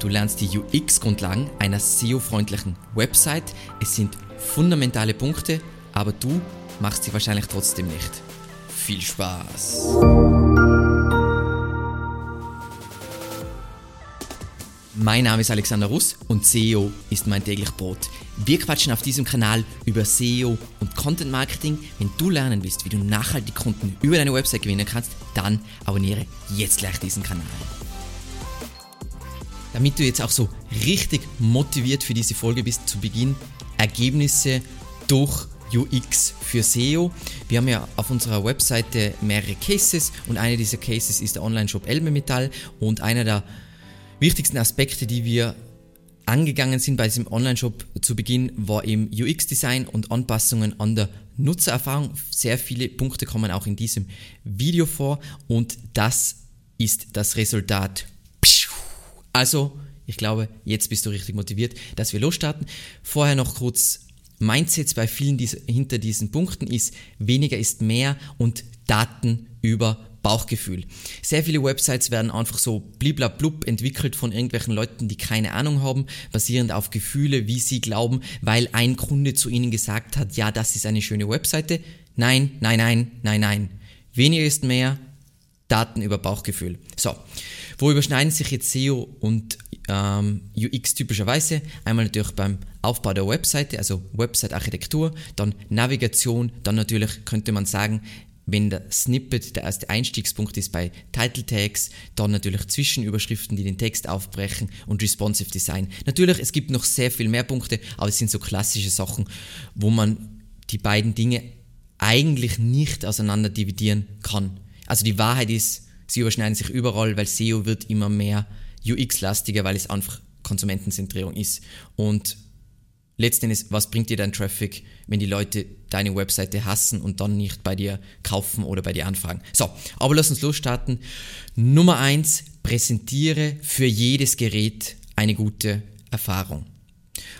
Du lernst die UX-Grundlagen einer SEO-freundlichen Website. Es sind fundamentale Punkte, aber du machst sie wahrscheinlich trotzdem nicht. Viel Spaß! Mein Name ist Alexander Russ und SEO ist mein täglich Brot. Wir quatschen auf diesem Kanal über SEO und Content Marketing. Wenn du lernen willst, wie du nachhaltig Kunden über deine Website gewinnen kannst, dann abonniere jetzt gleich diesen Kanal damit du jetzt auch so richtig motiviert für diese Folge bist, zu Beginn Ergebnisse durch UX für SEO. Wir haben ja auf unserer Webseite mehrere Cases und einer dieser Cases ist der Online-Shop Elbe Metall und einer der wichtigsten Aspekte, die wir angegangen sind bei diesem Online-Shop zu Beginn, war eben UX-Design und Anpassungen an der Nutzererfahrung. Sehr viele Punkte kommen auch in diesem Video vor und das ist das Resultat also, ich glaube, jetzt bist du richtig motiviert, dass wir losstarten. Vorher noch kurz Mindsets bei vielen dieser, hinter diesen Punkten ist, weniger ist mehr und Daten über Bauchgefühl. Sehr viele Websites werden einfach so bliblablub entwickelt von irgendwelchen Leuten, die keine Ahnung haben, basierend auf Gefühle, wie sie glauben, weil ein Kunde zu ihnen gesagt hat, ja, das ist eine schöne Webseite. Nein, nein, nein, nein, nein. Weniger ist mehr, Daten über Bauchgefühl. So, wo überschneiden sich jetzt SEO und ähm, UX typischerweise? Einmal natürlich beim Aufbau der Webseite, also Website-Architektur, dann Navigation, dann natürlich könnte man sagen, wenn der Snippet der erste Einstiegspunkt ist bei Title Tags, dann natürlich Zwischenüberschriften, die den Text aufbrechen und Responsive Design. Natürlich, es gibt noch sehr viel mehr Punkte, aber es sind so klassische Sachen, wo man die beiden Dinge eigentlich nicht auseinander dividieren kann. Also die Wahrheit ist, sie überschneiden sich überall, weil SEO wird immer mehr UX-lastiger, weil es einfach Konsumentenzentrierung ist. Und letztendlich, was bringt dir dein Traffic, wenn die Leute deine Webseite hassen und dann nicht bei dir kaufen oder bei dir anfragen? So, aber lass uns losstarten. Nummer eins: präsentiere für jedes Gerät eine gute Erfahrung.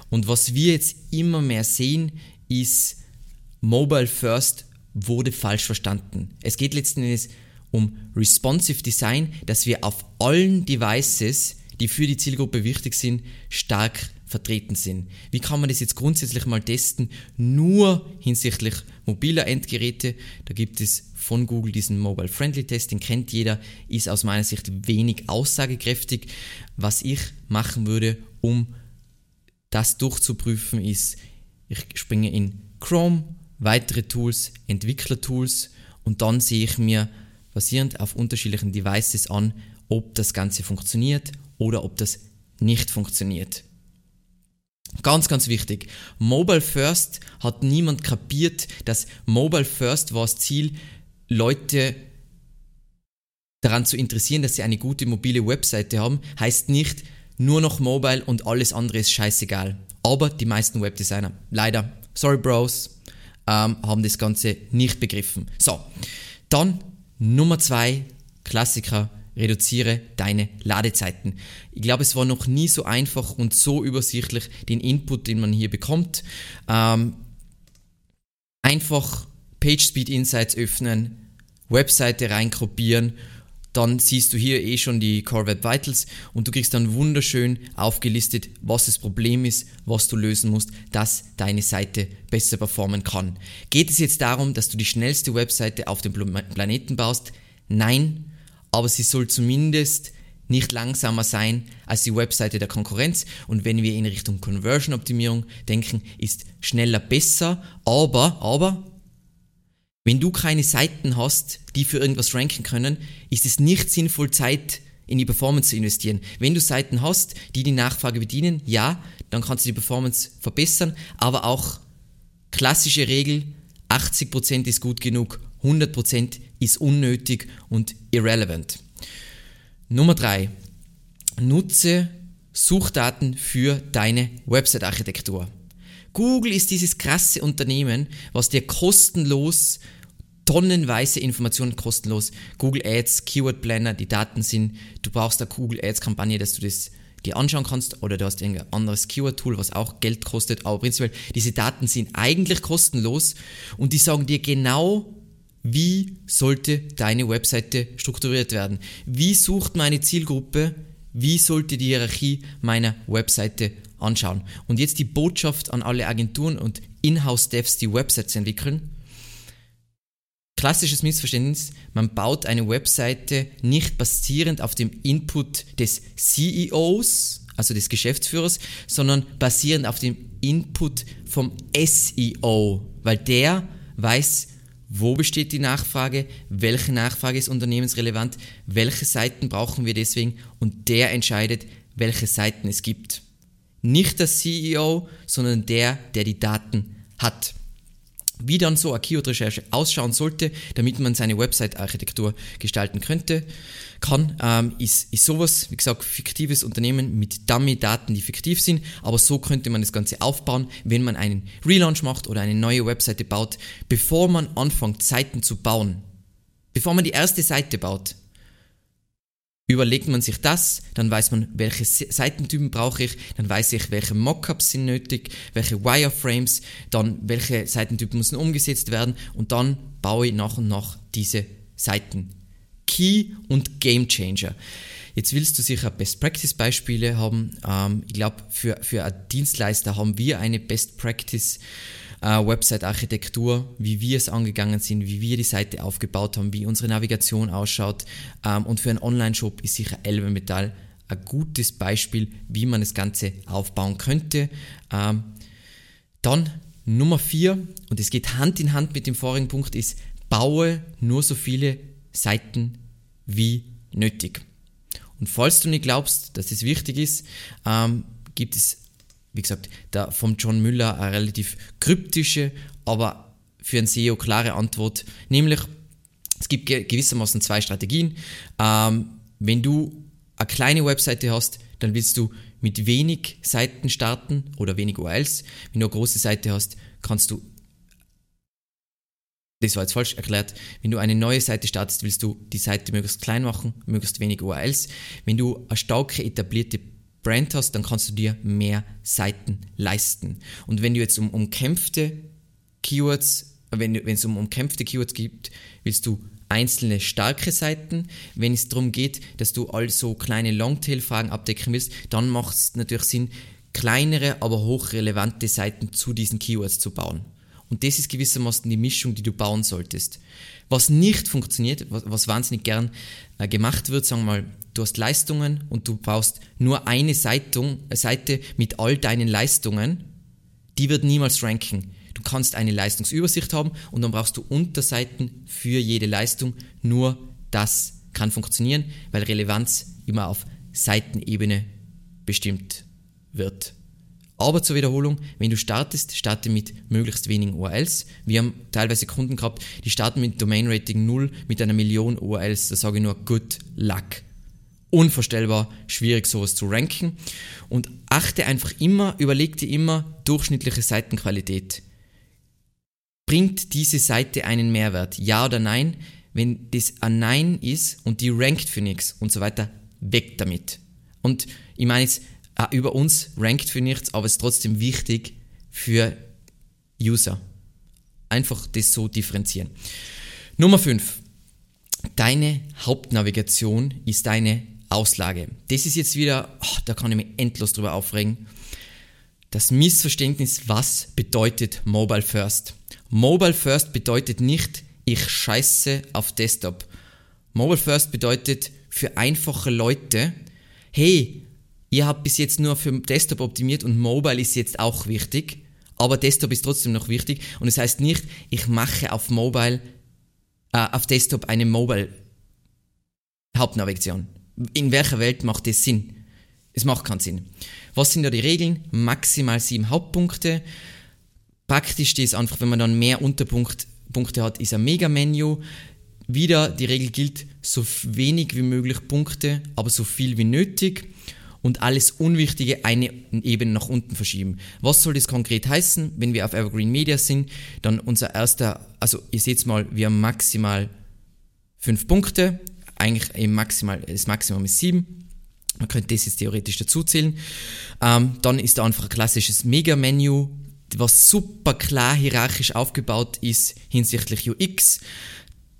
Und was wir jetzt immer mehr sehen, ist, Mobile First wurde falsch verstanden. Es geht letztendlich um responsive Design, dass wir auf allen Devices, die für die Zielgruppe wichtig sind, stark vertreten sind. Wie kann man das jetzt grundsätzlich mal testen? Nur hinsichtlich mobiler Endgeräte. Da gibt es von Google diesen Mobile Friendly Test, den kennt jeder, ist aus meiner Sicht wenig aussagekräftig. Was ich machen würde, um das durchzuprüfen, ist, ich springe in Chrome, weitere Tools, Entwicklertools und dann sehe ich mir basierend auf unterschiedlichen Devices an, ob das Ganze funktioniert oder ob das nicht funktioniert. Ganz, ganz wichtig. Mobile First hat niemand kapiert, dass Mobile First war das Ziel, Leute daran zu interessieren, dass sie eine gute mobile Webseite haben, heißt nicht nur noch Mobile und alles andere ist scheißegal. Aber die meisten Webdesigner, leider, sorry Bros, ähm, haben das Ganze nicht begriffen. So, dann Nummer zwei, Klassiker, reduziere deine Ladezeiten. Ich glaube, es war noch nie so einfach und so übersichtlich, den Input, den man hier bekommt. Ähm, einfach PageSpeed Insights öffnen, Webseite reinkopieren dann siehst du hier eh schon die Core Web Vitals und du kriegst dann wunderschön aufgelistet, was das Problem ist, was du lösen musst, dass deine Seite besser performen kann. Geht es jetzt darum, dass du die schnellste Webseite auf dem Planeten baust? Nein, aber sie soll zumindest nicht langsamer sein als die Webseite der Konkurrenz. Und wenn wir in Richtung Conversion Optimierung denken, ist schneller besser, aber, aber wenn du keine Seiten hast, die für irgendwas ranken können, ist es nicht sinnvoll, Zeit in die Performance zu investieren. Wenn du Seiten hast, die die Nachfrage bedienen, ja, dann kannst du die Performance verbessern, aber auch klassische Regel, 80% ist gut genug, 100% ist unnötig und irrelevant. Nummer 3. Nutze Suchdaten für deine Website-Architektur. Google ist dieses krasse Unternehmen, was dir kostenlos tonnenweise Informationen kostenlos. Google Ads, Keyword Planner, die Daten sind, du brauchst eine Google Ads Kampagne, dass du das dir anschauen kannst oder du hast irgendein anderes Keyword-Tool, was auch Geld kostet, aber prinzipiell, diese Daten sind eigentlich kostenlos und die sagen dir genau, wie sollte deine Webseite strukturiert werden. Wie sucht meine Zielgruppe wie sollte die Hierarchie meiner Webseite anschauen? Und jetzt die Botschaft an alle Agenturen und Inhouse-Devs, die Websites entwickeln. Klassisches Missverständnis, man baut eine Webseite nicht basierend auf dem Input des CEOs, also des Geschäftsführers, sondern basierend auf dem Input vom SEO, weil der weiß, wo besteht die Nachfrage, welche Nachfrage ist unternehmensrelevant, welche Seiten brauchen wir deswegen und der entscheidet, welche Seiten es gibt. Nicht der CEO, sondern der, der die Daten hat. Wie dann so eine Keyword-Recherche ausschauen sollte, damit man seine Website-Architektur gestalten könnte, kann, ähm, ist, ist sowas, wie gesagt, fiktives Unternehmen mit Dummy-Daten, die fiktiv sind, aber so könnte man das Ganze aufbauen, wenn man einen Relaunch macht oder eine neue Webseite baut, bevor man anfängt, Seiten zu bauen. Bevor man die erste Seite baut, Überlegt man sich das, dann weiß man, welche Seitentypen brauche ich, dann weiß ich, welche Mockups sind nötig, welche Wireframes, dann welche Seitentypen müssen umgesetzt werden und dann baue ich nach und nach diese Seiten. Key und Game Changer. Jetzt willst du sicher Best Practice Beispiele haben. Ähm, ich glaube, für, für einen Dienstleister haben wir eine Best Practice äh, Website-Architektur, wie wir es angegangen sind, wie wir die Seite aufgebaut haben, wie unsere Navigation ausschaut. Ähm, und für einen Online-Shop ist sicher Elbe Metall ein gutes Beispiel, wie man das Ganze aufbauen könnte. Ähm, dann Nummer vier und es geht Hand in Hand mit dem vorigen Punkt, ist, baue nur so viele Seiten wie nötig. Und falls du nicht glaubst, dass es wichtig ist, ähm, gibt es wie gesagt, da vom John Müller eine relativ kryptische, aber für ein SEO klare Antwort, nämlich es gibt gewissermaßen zwei Strategien. Ähm, wenn du eine kleine Webseite hast, dann willst du mit wenig Seiten starten oder wenig URLs. Wenn du eine große Seite hast, kannst du das war jetzt falsch erklärt. Wenn du eine neue Seite startest, willst du die Seite möglichst klein machen, möglichst wenig URLs. Wenn du eine starke etablierte Brand hast, dann kannst du dir mehr Seiten leisten. Und wenn du jetzt um umkämpfte Keywords, wenn, es um umkämpfte Keywords gibt, willst du einzelne starke Seiten. Wenn es darum geht, dass du also kleine Longtail-Fragen abdecken willst, dann macht es natürlich Sinn, kleinere, aber hochrelevante Seiten zu diesen Keywords zu bauen. Und das ist gewissermaßen die Mischung, die du bauen solltest. Was nicht funktioniert, was, was wahnsinnig gern äh, gemacht wird, sagen wir mal, du hast Leistungen und du brauchst nur eine Zeitung, äh, Seite mit all deinen Leistungen, die wird niemals ranken. Du kannst eine Leistungsübersicht haben und dann brauchst du Unterseiten für jede Leistung. Nur das kann funktionieren, weil Relevanz immer auf Seitenebene bestimmt wird. Aber zur Wiederholung, wenn du startest, starte mit möglichst wenigen URLs. Wir haben teilweise Kunden gehabt, die starten mit Domain Rating 0 mit einer Million URLs. Da sage ich nur good luck. Unvorstellbar schwierig sowas zu ranken. Und achte einfach immer, überleg dir immer durchschnittliche Seitenqualität. Bringt diese Seite einen Mehrwert? Ja oder nein? Wenn das ein Nein ist und die rankt für nichts und so weiter, weg damit. Und ich meine jetzt, auch über uns rankt für nichts, aber es ist trotzdem wichtig für User. Einfach das so differenzieren. Nummer 5. Deine Hauptnavigation ist deine Auslage. Das ist jetzt wieder, oh, da kann ich mich endlos drüber aufregen. Das Missverständnis, was bedeutet Mobile First? Mobile First bedeutet nicht, ich scheiße auf Desktop. Mobile First bedeutet für einfache Leute, hey, ihr habt bis jetzt nur für Desktop optimiert und Mobile ist jetzt auch wichtig, aber Desktop ist trotzdem noch wichtig und es das heißt nicht, ich mache auf Mobile, äh, auf Desktop eine Mobile Hauptnavigation. In welcher Welt macht das Sinn? Es macht keinen Sinn. Was sind da die Regeln? Maximal sieben Hauptpunkte. Praktisch ist einfach, wenn man dann mehr Unterpunkte hat, ist ein Mega-Menü. Wieder die Regel gilt, so wenig wie möglich Punkte, aber so viel wie nötig und alles Unwichtige eine Ebene nach unten verschieben. Was soll das konkret heißen? Wenn wir auf Evergreen Media sind, dann unser erster, also ihr seht mal, wir haben maximal fünf Punkte, eigentlich eben maximal, das Maximum ist sieben. Man könnte das jetzt theoretisch dazu zählen. Ähm, dann ist da einfach ein klassisches Mega-Menü, was super klar hierarchisch aufgebaut ist hinsichtlich UX.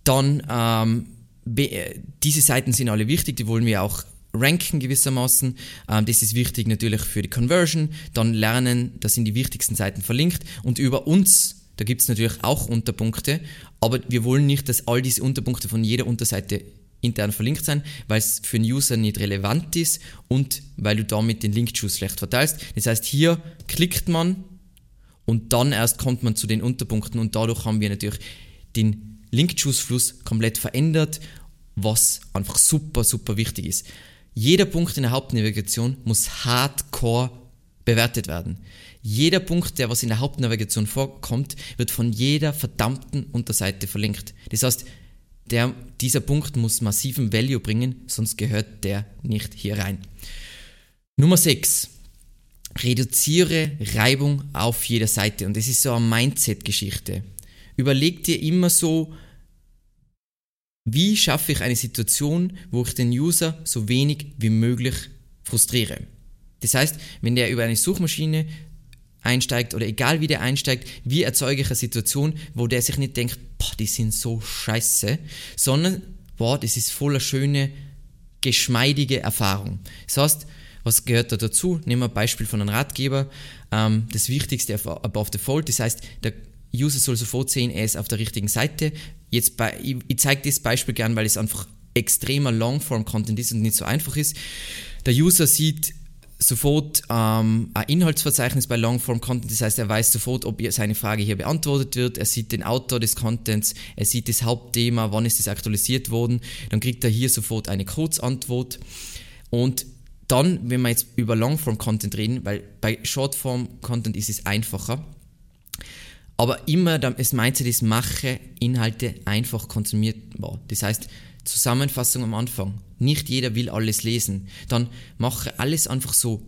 Dann ähm, diese Seiten sind alle wichtig, die wollen wir auch ranken gewissermaßen. Ähm, das ist wichtig natürlich für die Conversion. Dann lernen, da sind die wichtigsten Seiten verlinkt. Und über uns, da gibt es natürlich auch Unterpunkte, aber wir wollen nicht, dass all diese Unterpunkte von jeder Unterseite intern verlinkt sein, weil es für den User nicht relevant ist und weil du damit den Link-Juice schlecht verteilst. Das heißt, hier klickt man und dann erst kommt man zu den Unterpunkten und dadurch haben wir natürlich den Link-Juice-Fluss komplett verändert, was einfach super, super wichtig ist. Jeder Punkt in der Hauptnavigation muss hardcore bewertet werden. Jeder Punkt, der was in der Hauptnavigation vorkommt, wird von jeder verdammten Unterseite verlinkt. Das heißt, der, dieser Punkt muss massiven Value bringen, sonst gehört der nicht hier rein. Nummer 6. Reduziere Reibung auf jeder Seite. Und das ist so eine Mindset-Geschichte. Überleg dir immer so, wie schaffe ich eine Situation, wo ich den User so wenig wie möglich frustriere. Das heißt, wenn der über eine Suchmaschine einsteigt oder egal wie der einsteigt, wie erzeuge ich eine Situation, wo der sich nicht denkt, boah, die sind so scheiße, sondern, boah, das ist voller schöne, geschmeidige Erfahrung. Das heißt, was gehört da dazu? Nehmen wir ein Beispiel von einem Ratgeber. Ähm, das Wichtigste above the fold, das heißt, der User soll sofort sehen, er ist auf der richtigen Seite. Jetzt bei, ich, ich zeige das Beispiel gern, weil es einfach extremer Longform-Content ist und nicht so einfach ist. Der User sieht sofort ähm, ein Inhaltsverzeichnis bei Longform Content, das heißt, er weiß sofort, ob seine Frage hier beantwortet wird, er sieht den Autor des Contents, er sieht das Hauptthema, wann ist es aktualisiert worden, dann kriegt er hier sofort eine Kurzantwort. Und dann, wenn wir jetzt über Longform Content reden, weil bei Shortform Content ist es einfacher, aber immer das Mindset ist, mache Inhalte einfach konsumierbar. Das heißt, Zusammenfassung am Anfang. Nicht jeder will alles lesen. Dann mache alles einfach so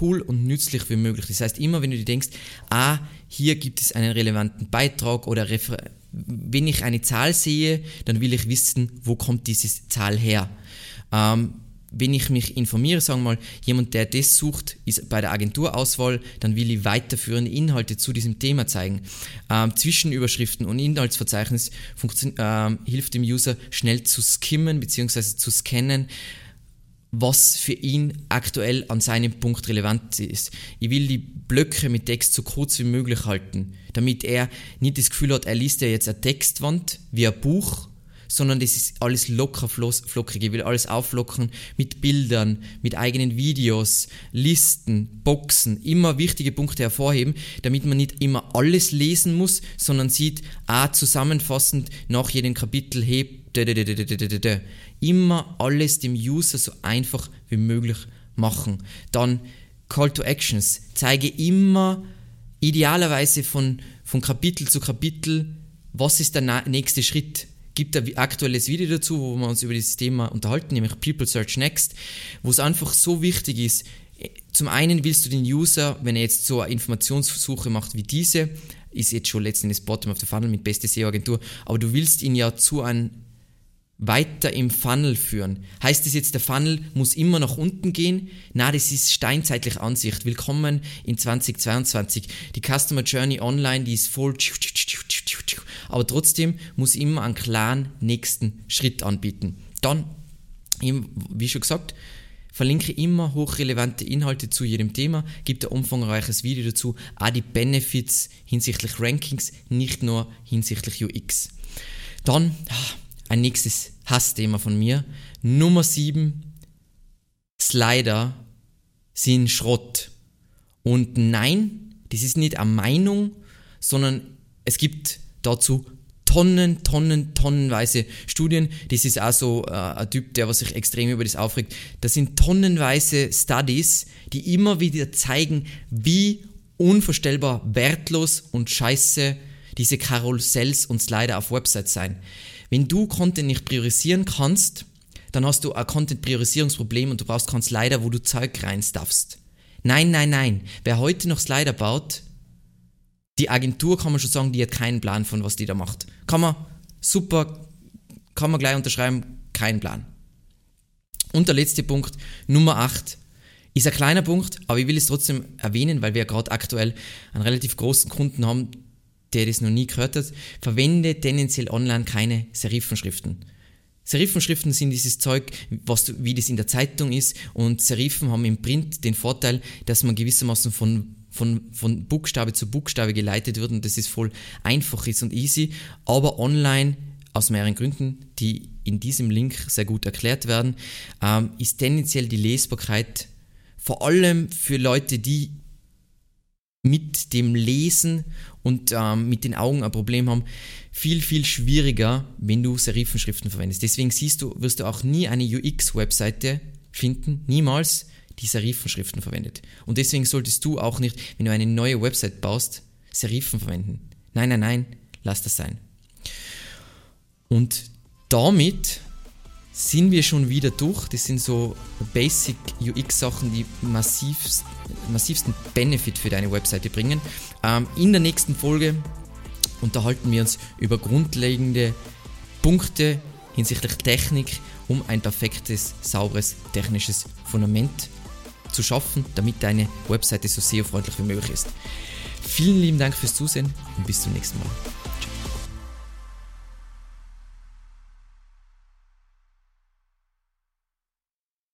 cool und nützlich wie möglich. Das heißt, immer wenn du dir denkst, ah, hier gibt es einen relevanten Beitrag oder Refer wenn ich eine Zahl sehe, dann will ich wissen, wo kommt diese Zahl her. Ähm, wenn ich mich informiere, sagen wir mal, jemand, der das sucht, ist bei der Agenturauswahl, dann will ich weiterführende Inhalte zu diesem Thema zeigen. Ähm, Zwischenüberschriften und Inhaltsverzeichnis ähm, hilft dem User schnell zu skimmen bzw. zu scannen, was für ihn aktuell an seinem Punkt relevant ist. Ich will die Blöcke mit Text so kurz wie möglich halten, damit er nicht das Gefühl hat, er liest ja jetzt eine Textwand wie ein Buch sondern das ist alles locker flockig. Ich will alles auflockern mit Bildern, mit eigenen Videos, Listen, Boxen, immer wichtige Punkte hervorheben, damit man nicht immer alles lesen muss, sondern sieht, ah, zusammenfassend nach jedem Kapitel hebt, immer alles dem User so einfach wie möglich machen. Dann Call to Actions. Zeige immer idealerweise von, von Kapitel zu Kapitel, was ist der nächste Schritt gibt ein aktuelles Video dazu, wo wir uns über dieses Thema unterhalten, nämlich People Search Next, wo es einfach so wichtig ist, zum einen willst du den User, wenn er jetzt so eine Informationssuche macht wie diese, ist jetzt schon letztendlich Bottom of the Funnel mit beste SEO-Agentur, aber du willst ihn ja zu einem weiter im Funnel führen. Heißt das jetzt, der Funnel muss immer nach unten gehen? Na, das ist steinzeitliche Ansicht. Willkommen in 2022. Die Customer Journey online, die ist voll aber trotzdem muss immer einen klaren nächsten Schritt anbieten. Dann, wie schon gesagt, verlinke immer hochrelevante Inhalte zu jedem Thema, gibt ein umfangreiches Video dazu, auch die Benefits hinsichtlich Rankings, nicht nur hinsichtlich UX. Dann ah, ein nächstes Hassthema von mir, Nummer 7, Slider sind Schrott. Und nein, das ist nicht eine Meinung, sondern es gibt dazu Tonnen, Tonnen, tonnenweise Studien. Das ist auch so äh, ein Typ, der was sich extrem über das aufregt. Das sind tonnenweise Studies, die immer wieder zeigen, wie unvorstellbar wertlos und scheiße diese Karussells und Slider auf Websites sein. Wenn du Content nicht priorisieren kannst, dann hast du ein Content-Priorisierungsproblem und du brauchst keinen Slider, wo du Zeug reinstuffst. Nein, nein, nein. Wer heute noch Slider baut, die Agentur kann man schon sagen, die hat keinen Plan von, was die da macht. Kann man super, kann man gleich unterschreiben, kein Plan. Und der letzte Punkt, Nummer 8, ist ein kleiner Punkt, aber ich will es trotzdem erwähnen, weil wir gerade aktuell einen relativ großen Kunden haben, der das noch nie gehört hat. Verwende tendenziell online keine Serifenschriften. Serifenschriften sind dieses Zeug, was du, wie das in der Zeitung ist und Serifen haben im Print den Vorteil, dass man gewissermaßen von von, von Buchstabe zu Buchstabe geleitet wird und das ist voll einfach ist und easy, aber online aus mehreren Gründen, die in diesem Link sehr gut erklärt werden, ähm, ist tendenziell die Lesbarkeit vor allem für Leute, die mit dem Lesen und ähm, mit den Augen ein Problem haben, viel, viel schwieriger, wenn du Serifenschriften verwendest. Deswegen siehst du, wirst du auch nie eine UX-Webseite finden, niemals, die Serifenschriften verwendet. Und deswegen solltest du auch nicht, wenn du eine neue Website baust, Serifen verwenden. Nein, nein, nein, lass das sein. Und damit sind wir schon wieder durch. Das sind so Basic UX-Sachen, die massivst, massivsten Benefit für deine Webseite bringen. Ähm, in der nächsten Folge unterhalten wir uns über grundlegende Punkte hinsichtlich Technik, um ein perfektes, sauberes technisches Fundament zu schaffen, damit deine Webseite so SEO-freundlich wie möglich ist. Vielen lieben Dank fürs Zusehen und bis zum nächsten Mal.